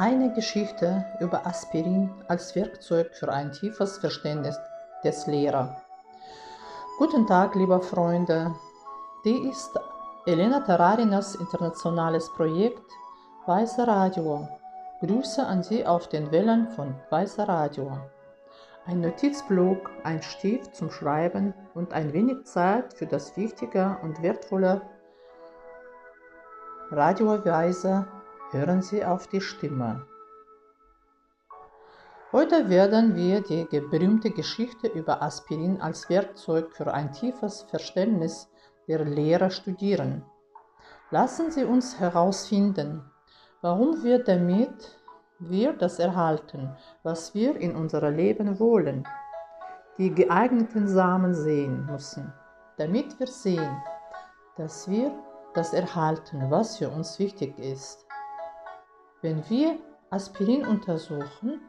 Eine Geschichte über Aspirin als Werkzeug für ein tiefes Verständnis des Lehrers. Guten Tag, liebe Freunde. Die ist Elena Tararinas internationales Projekt Weiße Radio. Grüße an Sie auf den Wellen von Weiße Radio. Ein Notizblock, ein Stift zum Schreiben und ein wenig Zeit für das wichtige und wertvolle Radioweise hören Sie auf die Stimme. Heute werden wir die berühmte Geschichte über Aspirin als Werkzeug für ein tiefes Verständnis der Lehre studieren. Lassen Sie uns herausfinden, warum wir damit wir das erhalten, was wir in unser Leben wollen, die geeigneten Samen sehen müssen, damit wir sehen, dass wir das erhalten, was für uns wichtig ist. Wenn wir Aspirin untersuchen,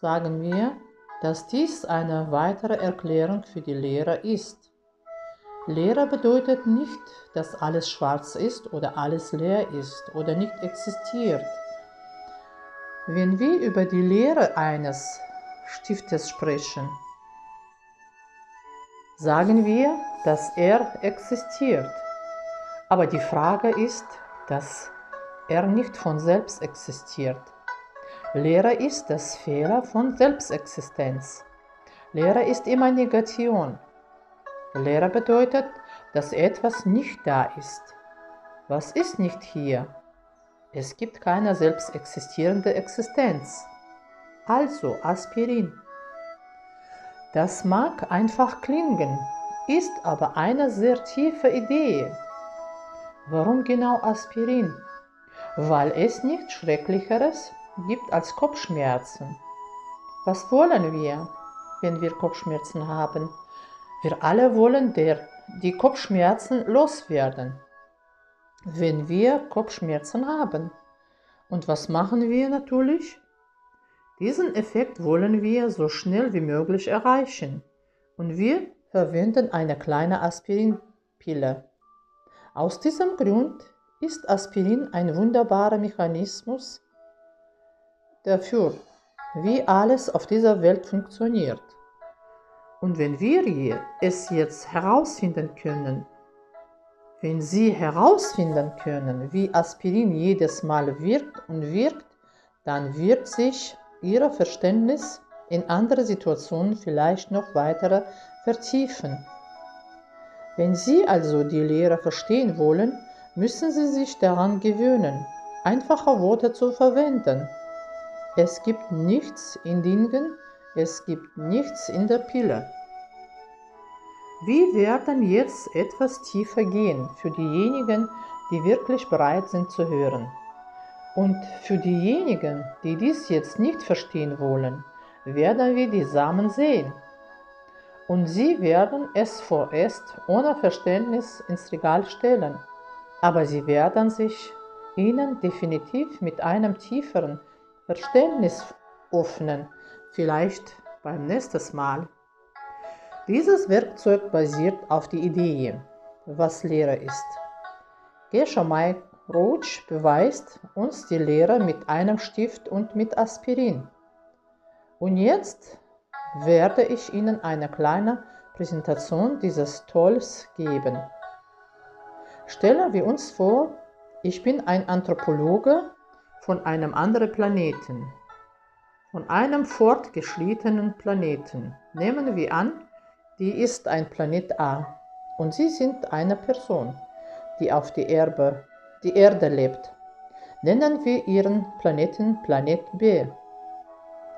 sagen wir, dass dies eine weitere Erklärung für die Lehre ist. Lehre bedeutet nicht, dass alles schwarz ist oder alles leer ist oder nicht existiert. Wenn wir über die Lehre eines Stiftes sprechen, sagen wir, dass er existiert. Aber die Frage ist, dass er nicht von selbst existiert. Lehre ist das Fehler von Selbstexistenz. Lehre ist immer Negation. Lehre bedeutet, dass etwas nicht da ist. Was ist nicht hier? Es gibt keine selbst existierende Existenz. Also Aspirin. Das mag einfach klingen, ist aber eine sehr tiefe Idee. Warum genau Aspirin? Weil es nichts Schrecklicheres gibt als Kopfschmerzen. Was wollen wir, wenn wir Kopfschmerzen haben? Wir alle wollen der, die Kopfschmerzen loswerden, wenn wir Kopfschmerzen haben. Und was machen wir natürlich? Diesen Effekt wollen wir so schnell wie möglich erreichen. Und wir verwenden eine kleine Aspirinpille. Aus diesem Grund ist Aspirin ein wunderbarer Mechanismus dafür, wie alles auf dieser Welt funktioniert. Und wenn wir es jetzt herausfinden können, wenn Sie herausfinden können, wie Aspirin jedes Mal wirkt und wirkt, dann wird sich Ihr Verständnis in andere Situationen vielleicht noch weiter vertiefen. Wenn Sie also die Lehre verstehen wollen, müssen Sie sich daran gewöhnen, einfache Worte zu verwenden. Es gibt nichts in Dingen, es gibt nichts in der Pille. Wir werden jetzt etwas tiefer gehen für diejenigen, die wirklich bereit sind zu hören. Und für diejenigen, die dies jetzt nicht verstehen wollen, werden wir die Samen sehen und sie werden es vorerst ohne Verständnis ins Regal stellen, aber sie werden sich ihnen definitiv mit einem tieferen Verständnis öffnen, vielleicht beim nächsten Mal. Dieses Werkzeug basiert auf die Idee, was Lehre ist. Gesha Mike Roach beweist uns die Lehre mit einem Stift und mit Aspirin. Und jetzt werde ich Ihnen eine kleine Präsentation dieses Tolls geben. Stellen wir uns vor, ich bin ein Anthropologe von einem anderen Planeten, von einem fortgeschrittenen Planeten. Nehmen wir an, die ist ein Planet A und Sie sind eine Person, die auf die Erde, die Erde lebt. Nennen wir Ihren Planeten Planet B.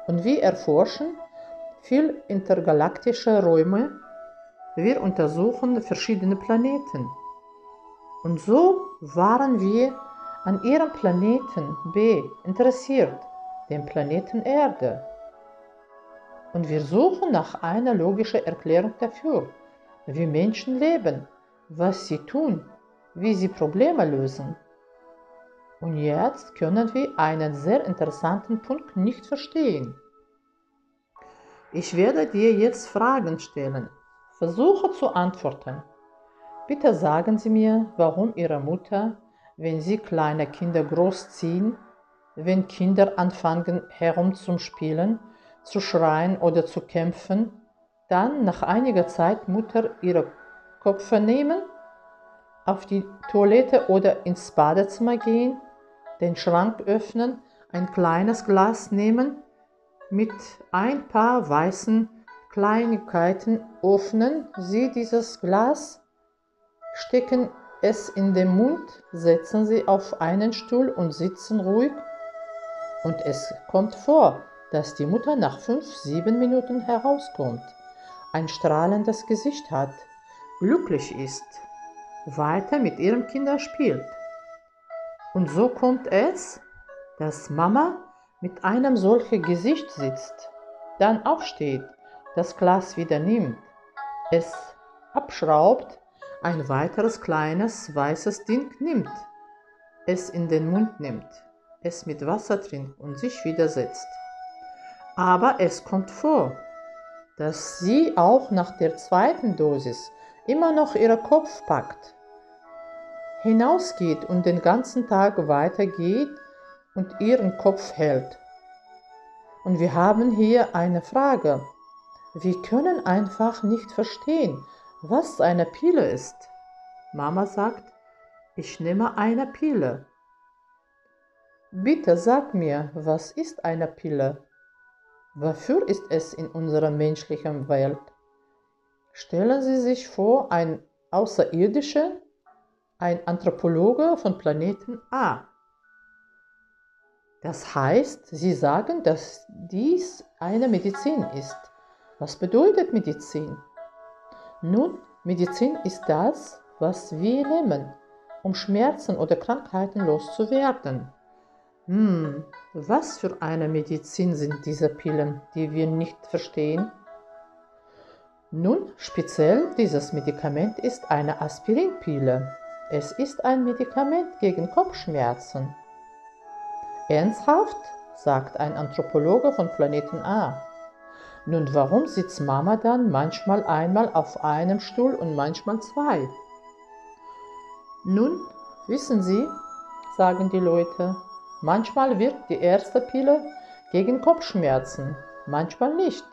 Und wir erforschen viel intergalaktische Räume. Wir untersuchen verschiedene Planeten. Und so waren wir an ihrem Planeten B interessiert, dem Planeten Erde. Und wir suchen nach einer logischen Erklärung dafür, wie Menschen leben, was sie tun, wie sie Probleme lösen. Und jetzt können wir einen sehr interessanten Punkt nicht verstehen. Ich werde dir jetzt Fragen stellen. Versuche zu antworten. Bitte sagen Sie mir, warum Ihre Mutter, wenn Sie kleine Kinder großziehen, wenn Kinder anfangen herumzuspielen, zu schreien oder zu kämpfen, dann nach einiger Zeit Mutter ihre Köpfe nehmen, auf die Toilette oder ins Badezimmer gehen, den Schrank öffnen, ein kleines Glas nehmen, mit ein paar weißen Kleinigkeiten öffnen Sie dieses Glas, stecken es in den Mund, setzen Sie auf einen Stuhl und sitzen ruhig. Und es kommt vor, dass die Mutter nach fünf, sieben Minuten herauskommt, ein strahlendes Gesicht hat, glücklich ist, weiter mit ihren Kindern spielt. Und so kommt es, dass Mama mit einem solchen Gesicht sitzt, dann aufsteht, das Glas wieder nimmt, es abschraubt, ein weiteres kleines weißes Ding nimmt, es in den Mund nimmt, es mit Wasser trinkt und sich wieder setzt. Aber es kommt vor, dass sie auch nach der zweiten Dosis immer noch ihren Kopf packt, hinausgeht und den ganzen Tag weitergeht und ihren Kopf hält. Und wir haben hier eine Frage. Wir können einfach nicht verstehen, was eine Pille ist. Mama sagt, ich nehme eine Pille. Bitte sag mir, was ist eine Pille? Wofür ist es in unserer menschlichen Welt? Stellen Sie sich vor, ein Außerirdischer, ein Anthropologe von Planeten A. Das heißt, Sie sagen, dass dies eine Medizin ist. Was bedeutet Medizin? Nun, Medizin ist das, was wir nehmen, um Schmerzen oder Krankheiten loszuwerden. Hm, was für eine Medizin sind diese Pillen, die wir nicht verstehen? Nun, speziell dieses Medikament ist eine Aspirinpille. Es ist ein Medikament gegen Kopfschmerzen. Ernsthaft? sagt ein Anthropologe von Planeten A. Nun, warum sitzt Mama dann manchmal einmal auf einem Stuhl und manchmal zwei? Nun, wissen Sie, sagen die Leute, Manchmal wirkt die erste Pille gegen Kopfschmerzen, manchmal nicht.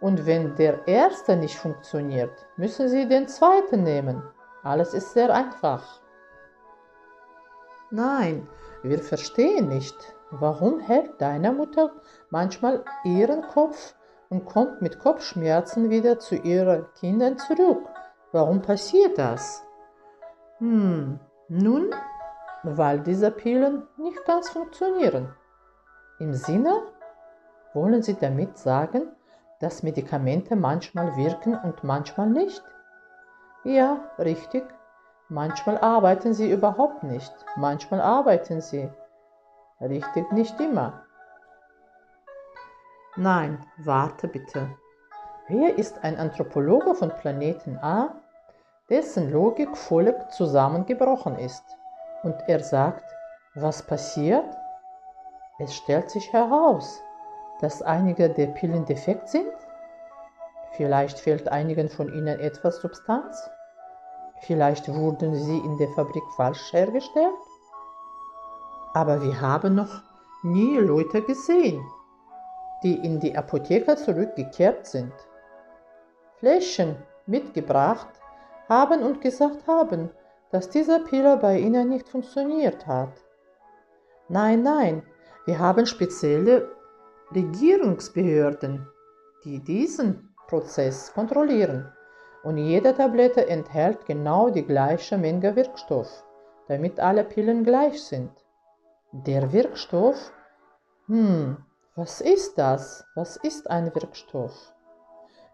Und wenn der erste nicht funktioniert, müssen Sie den zweiten nehmen. Alles ist sehr einfach. Nein, wir verstehen nicht, warum hält deine Mutter manchmal ihren Kopf und kommt mit Kopfschmerzen wieder zu ihren Kindern zurück. Warum passiert das? Hm, nun weil diese Pillen nicht ganz funktionieren. Im Sinne, wollen Sie damit sagen, dass Medikamente manchmal wirken und manchmal nicht? Ja, richtig. Manchmal arbeiten sie überhaupt nicht, manchmal arbeiten sie. Richtig, nicht immer. Nein, warte bitte. Wer ist ein Anthropologe von Planeten A, dessen Logik völlig zusammengebrochen ist? Und er sagt, was passiert? Es stellt sich heraus, dass einige der Pillen defekt sind. Vielleicht fehlt einigen von ihnen etwas Substanz. Vielleicht wurden sie in der Fabrik falsch hergestellt. Aber wir haben noch nie Leute gesehen, die in die Apotheke zurückgekehrt sind, Fläschchen mitgebracht haben und gesagt haben, dass diese Pille bei Ihnen nicht funktioniert hat. Nein, nein, wir haben spezielle Regierungsbehörden, die diesen Prozess kontrollieren. Und jede Tablette enthält genau die gleiche Menge Wirkstoff, damit alle Pillen gleich sind. Der Wirkstoff? Hm, was ist das? Was ist ein Wirkstoff?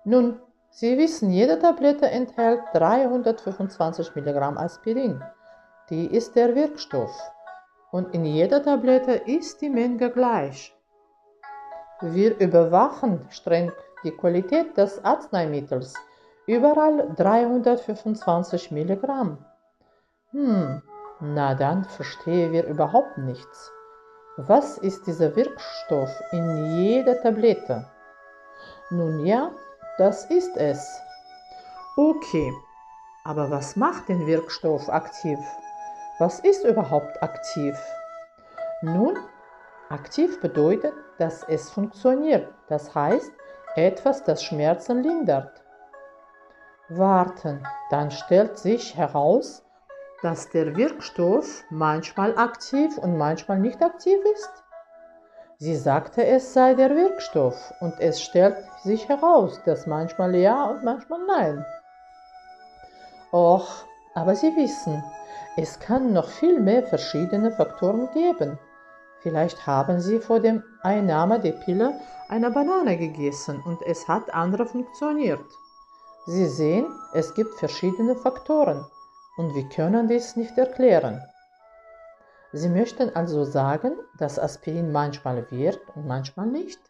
Nun, Sie wissen, jede Tablette enthält 325 mg Aspirin. Die ist der Wirkstoff. Und in jeder Tablette ist die Menge gleich. Wir überwachen streng die Qualität des Arzneimittels. Überall 325 mg. Hm, na dann verstehen wir überhaupt nichts. Was ist dieser Wirkstoff in jeder Tablette? Nun ja, das ist es. Okay, aber was macht den Wirkstoff aktiv? Was ist überhaupt aktiv? Nun, Aktiv bedeutet, dass es funktioniert, das heißt etwas, das Schmerzen lindert. Warten, dann stellt sich heraus, dass der Wirkstoff manchmal aktiv und manchmal nicht aktiv ist. Sie sagte, es sei der Wirkstoff und es stellt sich heraus, dass manchmal ja und manchmal nein. Och, aber Sie wissen, es kann noch viel mehr verschiedene Faktoren geben. Vielleicht haben Sie vor dem Einnahme der Pille eine Banane gegessen und es hat andere funktioniert. Sie sehen, es gibt verschiedene Faktoren und wir können dies nicht erklären. Sie möchten also sagen, dass Aspirin manchmal wirkt und manchmal nicht?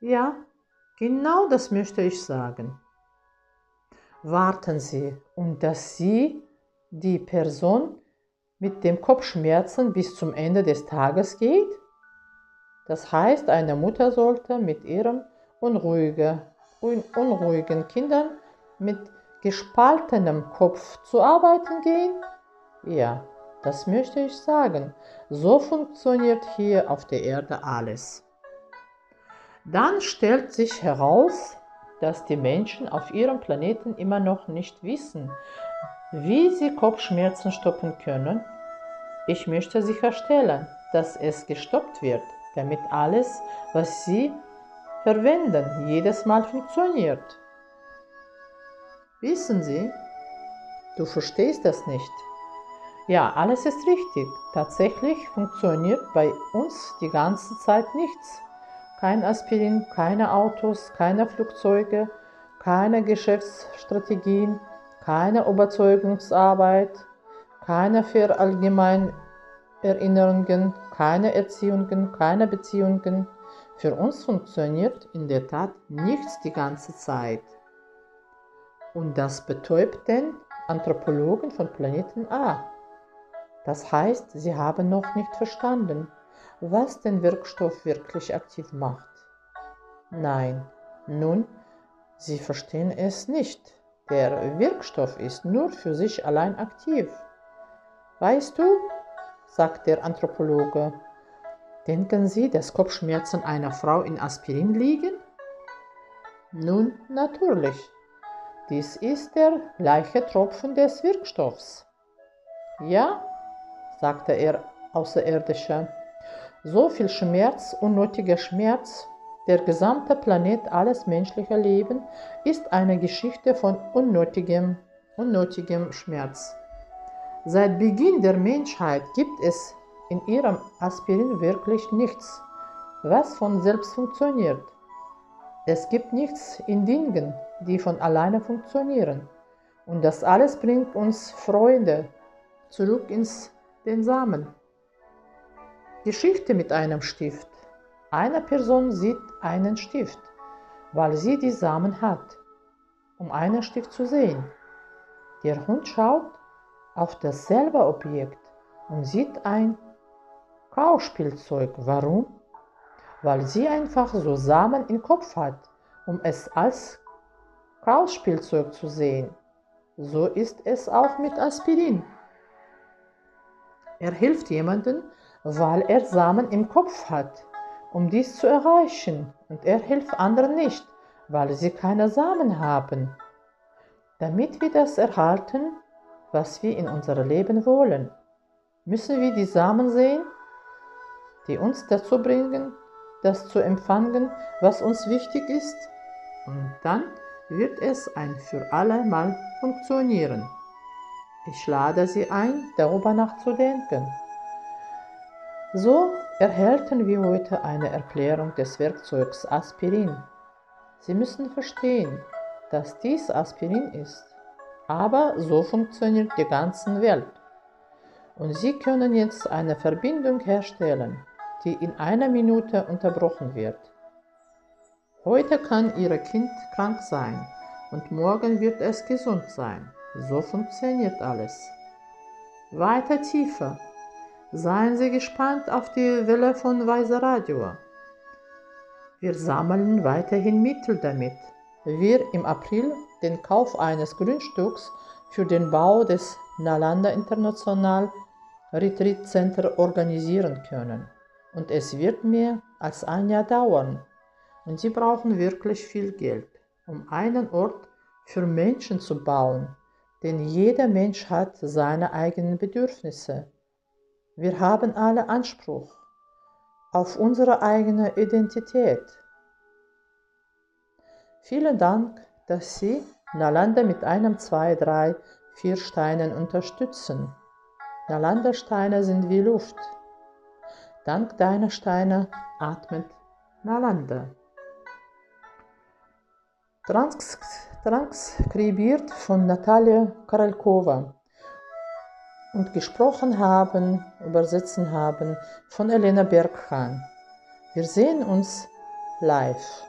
Ja, genau das möchte ich sagen. Warten Sie und dass Sie die Person mit dem Kopfschmerzen bis zum Ende des Tages geht? Das heißt, eine Mutter sollte mit ihren unruhige, un, unruhigen Kindern mit gespaltenem Kopf zu arbeiten gehen? Ja, das möchte ich sagen. So funktioniert hier auf der Erde alles. Dann stellt sich heraus, dass die Menschen auf ihrem Planeten immer noch nicht wissen, wie sie Kopfschmerzen stoppen können? Ich möchte sicherstellen, dass es gestoppt wird, damit alles, was sie verwenden, jedes Mal funktioniert. Wissen Sie? Du verstehst das nicht. Ja, alles ist richtig. Tatsächlich funktioniert bei uns die ganze Zeit nichts. Kein Aspirin, keine Autos, keine Flugzeuge, keine Geschäftsstrategien, keine Überzeugungsarbeit, keine Verallgemeinerinnerungen, keine Erziehungen, keine Beziehungen. Für uns funktioniert in der Tat nichts die ganze Zeit. Und das betäubt den Anthropologen von Planeten A. Das heißt, sie haben noch nicht verstanden, was den Wirkstoff wirklich aktiv macht. Nein, nun, sie verstehen es nicht. Der Wirkstoff ist nur für sich allein aktiv. Weißt du, sagt der Anthropologe, denken Sie, dass Kopfschmerzen einer Frau in Aspirin liegen? Nun, natürlich. Dies ist der gleiche Tropfen des Wirkstoffs. Ja, sagte er Außerirdischer. So viel Schmerz, unnötiger Schmerz, der gesamte Planet, alles menschliche Leben ist eine Geschichte von unnötigem, unnötigem Schmerz. Seit Beginn der Menschheit gibt es in ihrem Aspirin wirklich nichts, was von selbst funktioniert. Es gibt nichts in Dingen, die von alleine funktionieren. Und das alles bringt uns Freunde zurück ins den Samen. Geschichte mit einem Stift. Eine Person sieht einen Stift, weil sie die Samen hat, um einen Stift zu sehen. Der Hund schaut auf dasselbe Objekt und sieht ein Kauspielzeug. Warum? Weil sie einfach so Samen im Kopf hat, um es als Kauspielzeug zu sehen. So ist es auch mit Aspirin. Er hilft jemandem, weil er Samen im Kopf hat um dies zu erreichen, und er hilft anderen nicht, weil sie keine Samen haben. Damit wir das erhalten, was wir in unserem Leben wollen, müssen wir die Samen sehen, die uns dazu bringen, das zu empfangen, was uns wichtig ist, und dann wird es ein für alle Mal funktionieren. Ich lade Sie ein, darüber nachzudenken. So erhalten wir heute eine Erklärung des Werkzeugs Aspirin. Sie müssen verstehen, dass dies Aspirin ist, aber so funktioniert die ganze Welt. Und Sie können jetzt eine Verbindung herstellen, die in einer Minute unterbrochen wird. Heute kann Ihr Kind krank sein und morgen wird es gesund sein. So funktioniert alles. Weiter tiefer Seien Sie gespannt auf die Welle von Weise Radio. Wir sammeln weiterhin Mittel damit. Wir im April den Kauf eines Grundstücks für den Bau des Nalanda International Retreat Center organisieren können. und es wird mehr als ein Jahr dauern. Und sie brauchen wirklich viel Geld, um einen Ort für Menschen zu bauen, denn jeder Mensch hat seine eigenen Bedürfnisse. Wir haben alle Anspruch auf unsere eigene Identität. Vielen Dank, dass Sie Nalanda mit einem, zwei, drei, vier Steinen unterstützen. Nalanda-Steine sind wie Luft. Dank deiner Steine atmet Nalanda. Trans transkribiert von Natalia Karalkova und gesprochen haben, übersetzen haben von Elena Berghan. Wir sehen uns live.